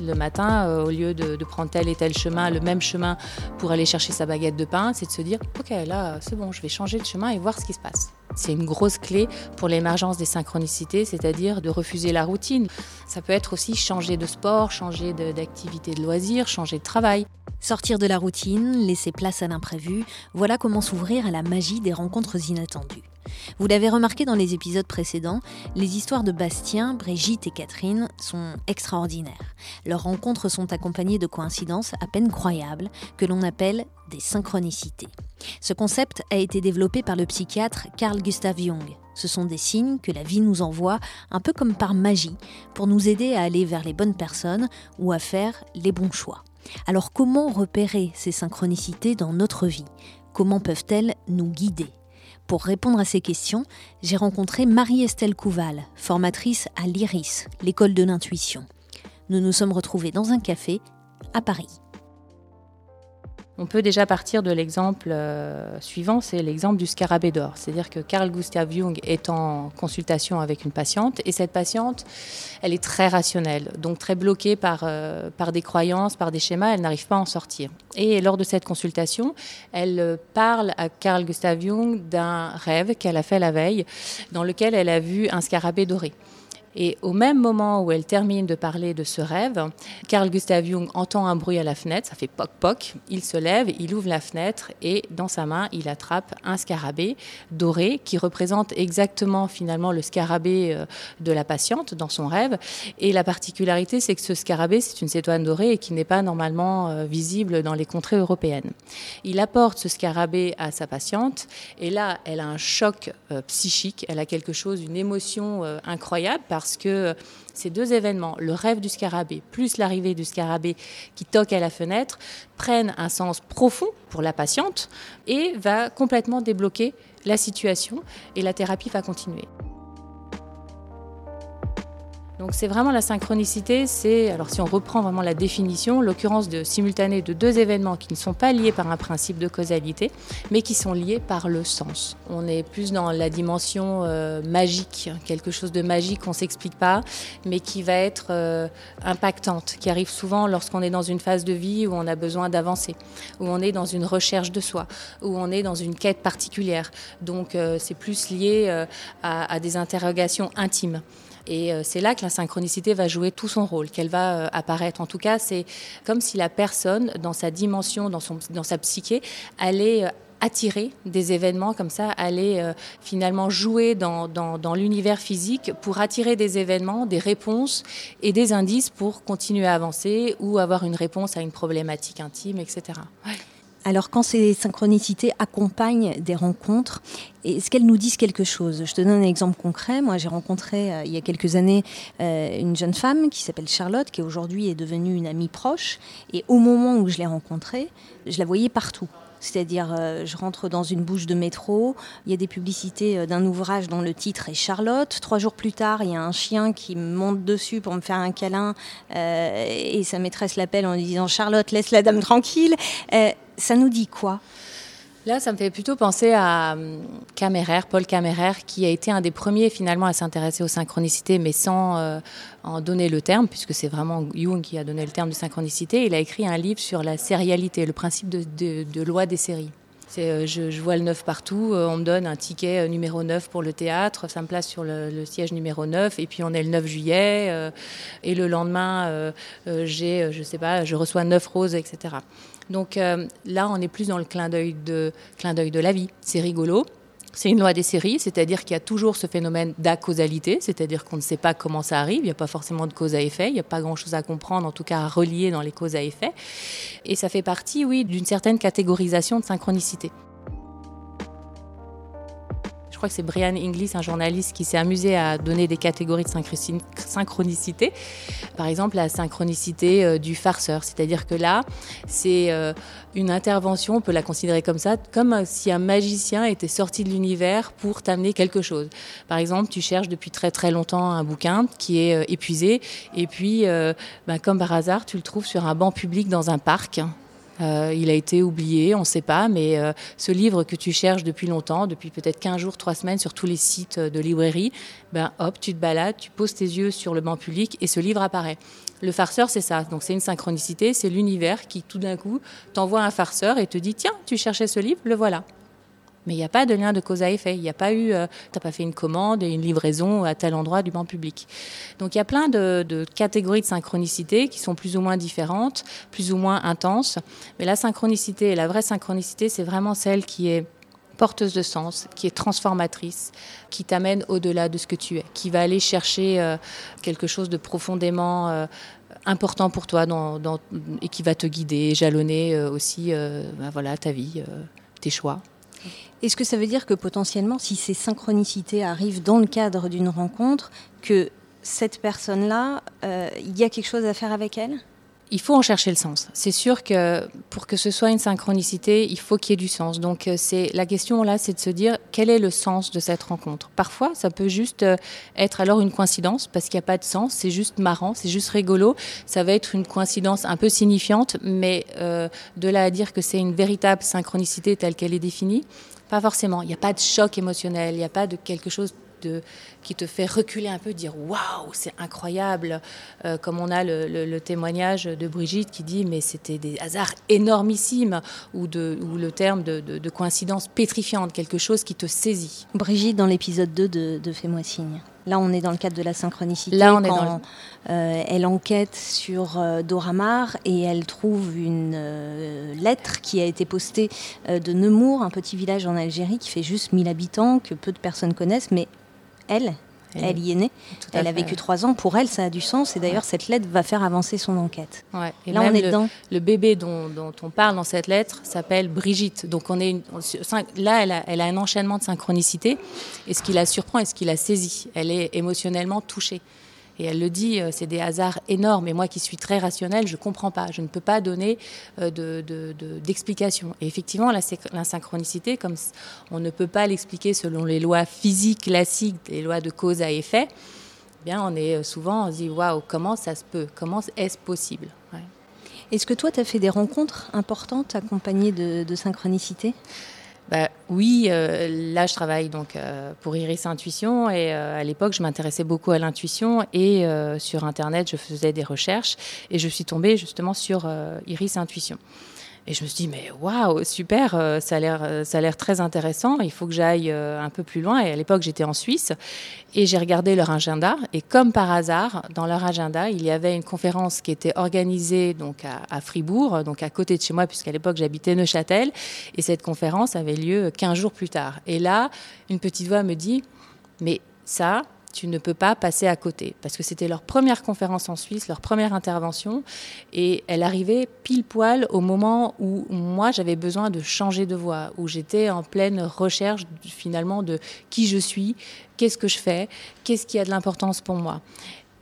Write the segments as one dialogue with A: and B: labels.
A: Le matin, euh, au lieu de, prendre tel et tel chemin, le même chemin pour aller chercher sa baguette de pain, c'est de se dire, ok, là, c'est bon, je vais changer de chemin et voir ce qui se passe. C'est une grosse clé pour l'émergence des synchronicités, c'est-à-dire de refuser la routine. Ça peut être aussi changer de sport, changer d'activité de, loisir, changer de travail.
B: Sortir de la routine, laisser place à l'imprévu, voilà comment s'ouvrir à la magie des rencontres inattendues. Vous l'avez remarqué dans les épisodes précédents, les histoires de Bastien, Brigitte et Catherine sont extraordinaires. Leurs rencontres sont accompagnées de coïncidences à peine croyables que l'on appelle des synchronicités. Ce concept a été développé par le psychiatre Carl Gustav Jung. Ce sont des signes que la vie nous envoie, un peu comme par magie, pour nous aider à aller vers les bonnes personnes ou à faire les bons choix. Alors comment repérer ces synchronicités dans notre vie? Comment peuvent-elles nous guider? Pour répondre à ces questions, j'ai rencontré Marie-Estelle Couval, formatrice à l'IRIS, l'école de l'intuition. Nous nous sommes retrouvés dans un café à Paris.
A: On peut déjà partir de l'exemple euh, suivant, c'est l'exemple du scarabée d'or. C'est-à-dire que Carl Gustav Jung est en consultation avec une patiente et cette patiente, elle est très rationnelle, donc très bloquée par, euh, par des croyances, par des schémas, elle n'arrive pas à en sortir. Et lors de cette consultation, elle euh, parle à Carl Gustav Jung d'un rêve qu'elle a fait la veille, dans lequel elle a vu un scarabée doré. Et au même moment où elle termine de parler de ce rêve, Carl Gustav Jung entend un bruit à la fenêtre, ça fait poc poc, il se lève, il ouvre la fenêtre et dans sa main, il attrape un scarabée doré qui représente exactement finalement le scarabée euh, de la patiente dans son rêve. Et la particularité, c'est que ce scarabée, c'est une cétoine dorée et qui n'est pas normalement euh, visible dans les contrées européennes. Il apporte ce scarabée à sa patiente et là, elle a un choc euh, psychique, elle a quelque chose, une émotion incroyable parce parce que ces deux événements, le rêve du scarabée plus l'arrivée du scarabée qui toque à la fenêtre, prennent un sens profond pour la patiente et va complètement débloquer la situation et la thérapie va continuer. Donc c'est vraiment la synchronicité, c'est, alors si on reprend vraiment la définition, l'occurrence de simultané de deux événements qui ne sont pas liés par un principe de causalité, mais qui sont liés par le sens. On est plus dans la dimension euh, magique, quelque chose de magique qu'on ne s'explique pas, mais qui va être euh, impactante, qui arrive souvent lorsqu'on est dans une phase de vie où on a besoin d'avancer, où on est dans une recherche de soi, où on est dans une quête particulière. Donc euh, c'est plus lié à des interrogations intimes. Et euh, c'est là que la synchronicité va jouer tout son rôle, qu'elle va euh, apparaître. En tout cas, c'est comme si la personne, dans sa dimension, dans, son, dans sa psyché, allait euh, attirer des événements comme ça, allait finalement jouer dans, dans, l'univers physique pour attirer des événements, des réponses et des indices pour continuer à avancer ou avoir une réponse à une problématique intime, etc.
B: Alors quand ces synchronicités accompagnent des rencontres, est-ce qu'elles nous disent quelque chose? Je te donne un exemple concret. Moi, j'ai rencontré euh, il y a quelques années euh, une jeune femme qui s'appelle Charlotte, qui aujourd'hui est devenue une amie proche. Et au moment où je l'ai rencontrée, je la voyais partout. C'est-à-dire, euh, je rentre dans une bouche de métro, il y a des publicités d'un ouvrage dont le titre est Charlotte. Trois jours plus tard, il y a un chien qui monte dessus pour me faire un câlin et sa maîtresse l'appelle en lui disant Charlotte, laisse la dame tranquille ça nous dit quoi?
A: Là, ça me fait plutôt penser à Caméraire, Paul Caméraire, qui a été un des premiers finalement à s'intéresser aux synchronicités, mais sans euh, en donner le terme, puisque c'est vraiment Jung qui a donné le terme de synchronicité. Il a écrit un livre sur la sérialité, le principe de, loi des séries. Euh, je, vois le 9 partout, euh, on me donne un ticket numéro 9 pour le théâtre, ça me place sur le, siège numéro 9, et puis on est le 9 juillet, et le lendemain, j'ai, je sais pas, je reçois 9 roses, etc. Donc euh, là, on est plus dans le clin d'œil de, clin d'œil de la vie. C'est rigolo. C'est une loi des séries, c'est-à-dire qu'il y a toujours ce phénomène d'acausalité, c'est-à-dire qu'on ne sait pas comment ça arrive, il n'y a pas forcément de cause à effet, il n'y a pas grand-chose à comprendre, en tout cas à relier dans les causes à effet. Et ça fait partie, oui, d'une certaine catégorisation de synchronicité. Je crois que c'est Brian Inglis, un journaliste qui s'est amusé à donner des catégories de synchronicité. Par exemple, la synchronicité euh, du farceur, c'est-à-dire que là, c'est euh, une intervention, on peut la considérer comme ça, comme si un magicien était sorti de l'univers pour t'amener quelque chose. Par exemple, tu cherches depuis très très longtemps un bouquin qui est euh, épuisé, et puis, ben, comme par hasard, tu le trouves sur un banc public dans un parc Euh, il a été oublié, on ne sait pas, mais euh, ce livre que tu cherches depuis longtemps, depuis peut-être 15 jours, 3 semaines sur tous les sites de librairie, ben hop, tu te balades, tu poses tes yeux sur le banc public et ce livre apparaît. Le farceur, c'est ça. Donc c'est une synchronicité, c'est l'univers qui tout d'un coup t'envoie un farceur et te dit tiens, tu cherchais ce livre, le voilà. Mais il n'y a pas de lien de cause à effet. Il n'y a pas eu, euh, t'as pas fait une commande et une livraison à tel endroit du banc public. Donc il y a plein de, catégories de synchronicité qui sont plus ou moins différentes, plus ou moins intenses. Mais la synchronicité, la vraie synchronicité, c'est vraiment celle qui est porteuse de sens, qui est transformatrice, qui t'amène au-delà de ce que tu es, qui va aller chercher euh, quelque chose de profondément euh, important pour toi et qui va te guider, jalonner euh, aussi ben voilà, ta vie, tes choix.
B: Est-ce que ça veut dire que potentiellement, si ces synchronicités arrivent dans le cadre d'une rencontre, que cette personne-là, euh, il y a quelque chose à faire avec elle?
A: Il faut en chercher le sens. C'est sûr que pour que ce soit une synchronicité, il faut qu'il y ait du sens. Donc euh, c'est la question là, c'est de se dire quel est le sens de cette rencontre? Parfois, ça peut juste euh, être alors une coïncidence parce qu'il n'y a pas de sens. C'est juste marrant, c'est juste rigolo. Ça va être une coïncidence un peu signifiante, mais de là à dire que c'est une véritable synchronicité telle qu'elle est définie, pas forcément. Il n'y a pas de choc émotionnel, il n'y a pas de quelque chose de, qui te fait reculer un peu, dire waouh, c'est incroyable. Euh, comme on a le, témoignage de Brigitte qui dit mais c'était des hasards énormissimes, ou, de, ou le terme de, de, coïncidence pétrifiante, quelque chose qui te saisit.
B: Brigitte, dans l'épisode 2 de, de Fais-moi signe. Là, on est dans le cadre de la synchronicité.
A: Là, on est dans
B: euh, elle enquête sur euh, Doramar et elle trouve une euh, lettre qui a été postée de Nemours, un petit village en Algérie qui fait juste 1000 habitants, que peu de personnes connaissent, mais elle, elle y est née. Elle a vécu trois ans. Pour elle, ça a du sens. Et d'ailleurs, cette lettre va faire avancer son enquête.
A: Et là, on est le, dedans. Le bébé dont, on parle dans cette lettre s'appelle Brigitte. Donc, on est là, elle a, elle a, un enchaînement de synchronicité. Et ce qui la surprend et ce qui la saisit, elle est émotionnellement touchée. Et elle le dit, euh, c'est des hasards énormes. Et moi qui suis très rationnelle, je ne comprends pas. Je ne peux pas donner euh, d'explication. De, et effectivement, la, comme on ne peut pas l'expliquer selon les lois physiques classiques, les lois de cause à effet, eh bien on est euh, souvent, on se dit, waouh, comment ça se peut? Comment est-ce possible?
B: Est-ce que toi, tu as fait des rencontres importantes accompagnées de synchronicité?
A: Bah, oui, euh, là je travaille donc euh, pour Iris Intuition et euh, à l'époque je m'intéressais beaucoup à l'intuition et sur internet je faisais des recherches et je suis tombée justement sur Iris Intuition. Et je me suis dit, mais waouh, super, euh, ça a l'air, euh, ça a l'air très intéressant. Il faut que j'aille euh, un peu plus loin. Et à l'époque, j'étais en Suisse et j'ai regardé leur agenda. Et comme par hasard, dans leur agenda, il y avait une conférence qui était organisée donc à, Fribourg, donc à côté de chez moi, puisqu'à l'époque j'habitais Neuchâtel. Et cette conférence avait lieu 15 jours plus tard. Et là, une petite voix me dit, mais ça, tu ne peux pas passer à côté. Parce que c'était leur première conférence en Suisse, leur première intervention. Et elle arrivait pile poil au moment où moi, j'avais besoin de changer de voix, où j'étais en pleine recherche finalement de qui je suis, qu'est-ce que je fais, qu'est-ce qui a de l'importance pour moi.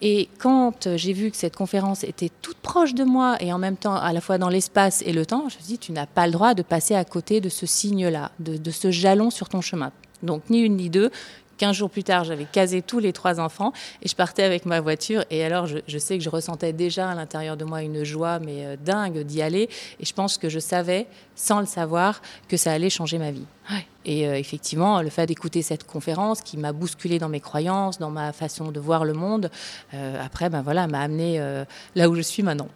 A: Et quand j'ai vu que cette conférence était toute proche de moi et en même temps à la fois dans l'espace et le temps, je me suis dit, tu n'as pas le droit de passer à côté de ce signe-là, de, de, ce jalon sur ton chemin. Donc ni une ni deux, 15 jours plus tard, j'avais casé tous les trois enfants et je partais avec ma voiture. Et alors, je, sais que je ressentais déjà à l'intérieur de moi une joie, mais euh, dingue d'y aller. Et je pense que je savais, sans le savoir, que ça allait changer ma vie. Et euh, effectivement, le fait d'écouter cette conférence qui m'a bousculé dans mes croyances, dans ma façon de voir le monde, euh, après, ben voilà, m'a amené là où je suis maintenant.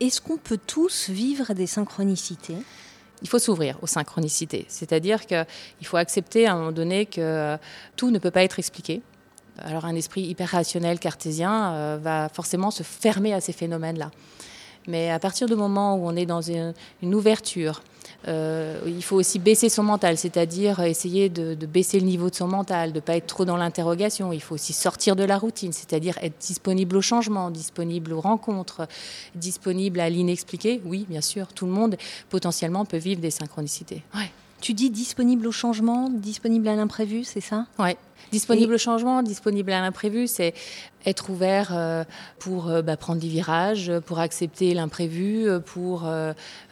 B: Est-ce qu'on peut tous vivre des synchronicités?
A: Il faut s'ouvrir aux synchronicités. C'est-à-dire qu'il faut accepter à un moment donné que tout ne peut pas être expliqué. Alors un esprit hyper rationnel cartésien euh, va forcément se fermer à ces phénomènes-là. Mais à partir du moment où on est dans une, ouverture, euh, il faut aussi baisser son mental, c'est-à-dire essayer de, baisser le niveau de son mental, de ne pas être trop dans l'interrogation. Il faut aussi sortir de la routine, c'est-à-dire être disponible au changement, disponible aux rencontres, disponible à l'inexpliqué. Oui, bien sûr, tout le monde potentiellement peut vivre des synchronicités.
B: Tu dis disponible au changement, disponible à l'imprévu, c'est ça?
A: Ouais. Disponible au changement, disponible à l'imprévu, c'est être ouvert euh, pour euh, bah, prendre des virages, pour accepter l'imprévu, pour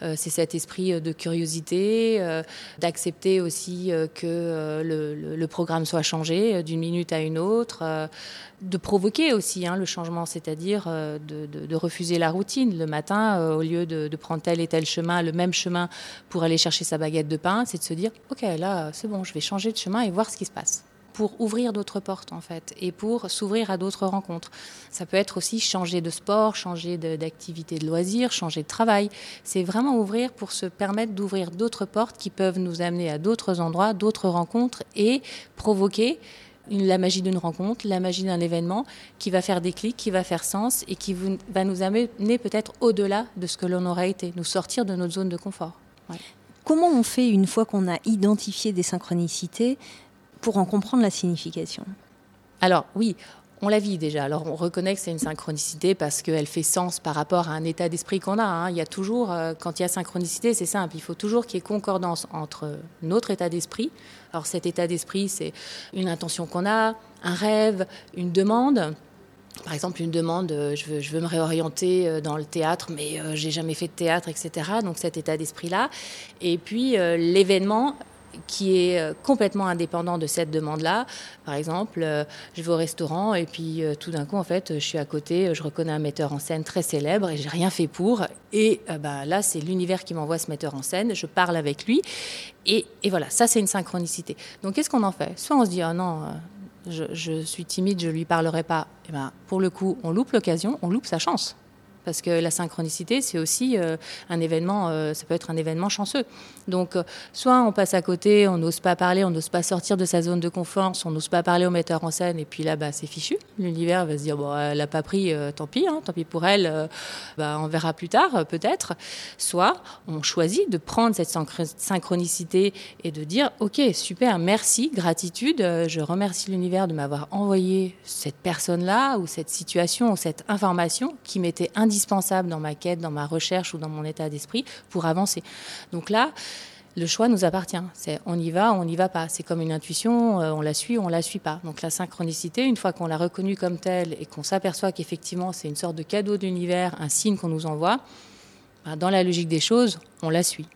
A: c'est cet esprit de curiosité, d'accepter aussi que le, programme soit changé d'une minute à une autre, de provoquer aussi hein, le changement, c'est-à-dire de, refuser la routine. Le matin, au lieu de, de, prendre tel et tel chemin, le même chemin pour aller chercher sa baguette de pain, c'est de se dire, ok, là, c'est bon, je vais changer de chemin et voir ce qui se passe pour ouvrir d'autres portes en fait et pour s'ouvrir à d'autres rencontres. Ça peut être aussi changer de sport, changer d'activité de, loisirs, changer de travail. C'est vraiment ouvrir pour se permettre d'ouvrir d'autres portes qui peuvent nous amener à d'autres endroits, d'autres rencontres et provoquer la magie d'une rencontre, la magie d'un événement qui va faire des clics, qui va faire sens et qui va nous amener peut-être au-delà de ce que l'on aurait été, nous sortir de notre zone de confort.
B: Comment on fait une fois qu'on a identifié des synchronicités pour en comprendre la signification
A: Alors oui, on la vit déjà. Alors on reconnaît que c'est une synchronicité parce qu'elle fait sens par rapport à un état d'esprit qu'on a. Hein. Il y a toujours, euh, quand il y a synchronicité, c'est simple, il faut toujours qu'il y ait concordance entre notre état d'esprit. Alors cet état d'esprit, c'est une intention qu'on a, un rêve, une demande. Par exemple, une demande, euh, je veux, me réorienter euh, dans le théâtre, mais j'ai jamais fait de théâtre, etc. Donc cet état d'esprit-là. Et puis l'événement qui est euh, complètement indépendant de cette demande-là. Par exemple, euh, je vais au restaurant et puis euh, tout d'un coup, en fait, je suis à côté, je reconnais un metteur en scène très célèbre et j'ai rien fait pour. Et bah, là, c'est l'univers qui m'envoie ce metteur en scène. Je parle avec lui et, voilà, ça, c'est une synchronicité. Donc, qu'est-ce qu'on en fait? Soit on se dit, ah non. Je, je, suis timide, je lui parlerai pas. Et ben, pour le coup, on loupe l'occasion, on loupe sa chance parce que la synchronicité, c'est aussi euh, un événement, euh, ça peut être un événement chanceux. Donc, euh, soit on passe à côté, on n'ose pas parler, on n'ose pas sortir de sa zone de confort, on n'ose pas parler au metteur en scène, et puis là, bah, c'est fichu. L'univers va se dire, bon, elle n'a pas pris, tant pis, hein, tant pis pour elle, bah, on verra plus tard, peut-être. Soit on choisit de prendre cette synchronicité et de dire, ok, super, merci, gratitude, je remercie l'univers de m'avoir envoyé cette personne-là, ou cette situation, ou cette information qui m'était indispensable indispensable dans ma quête, dans ma recherche ou dans mon état d'esprit pour avancer. Donc là, le choix nous appartient. C'est on y va, on n'y va pas. C'est comme une intuition, euh, on la suit, on la suit pas. Donc la synchronicité, une fois qu'on l'a reconnue comme telle et qu'on s'aperçoit qu'effectivement c'est une sorte de cadeau d'univers, un signe qu'on nous envoie, ben, dans la logique des choses, on la suit.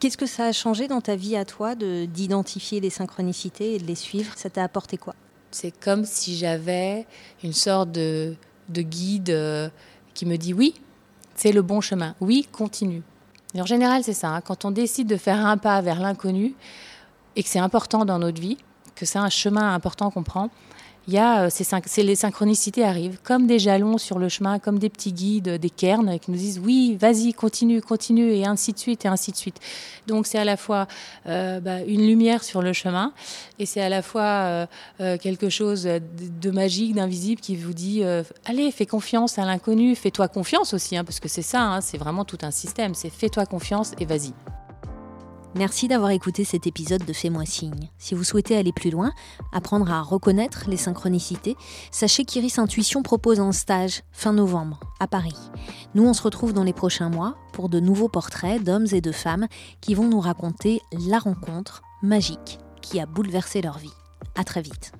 B: Qu'est-ce que ça a changé dans ta vie à toi de d'identifier les synchronicités et de les suivre? Ça t'a apporté quoi?
A: C'est comme si j'avais une sorte de, de guide. Qui me dit oui, c'est le bon chemin, oui, continue. Et en général, c'est ça. Hein. quand on décide de faire un pas vers l'inconnu et que c'est important dans notre vie, que c'est un chemin important qu'on prend, il y a euh, ces, les synchronicités arrivent comme des jalons sur le chemin, comme des petits guides, des cairns qui nous disent oui, vas-y, continue, continue, et ainsi de suite, et ainsi de suite. Donc c'est à la fois euh, bah, une lumière sur le chemin, et c'est à la fois euh, quelque chose de, magique, d'invisible qui vous dit allez, fais confiance à l'inconnu, fais-toi confiance aussi, hein, parce que c'est ça, hein, c'est vraiment tout un système, c'est fais-toi confiance et vas-y.
B: Merci d'avoir écouté cet épisode de Fais-moi signe. Si vous souhaitez aller plus loin, apprendre à reconnaître les synchronicités, sachez qu'Iris Intuition propose un stage fin novembre à Paris. Nous, on se retrouve dans les prochains mois pour de nouveaux portraits d'hommes et de femmes qui vont nous raconter la rencontre magique qui a bouleversé leur vie. À très vite.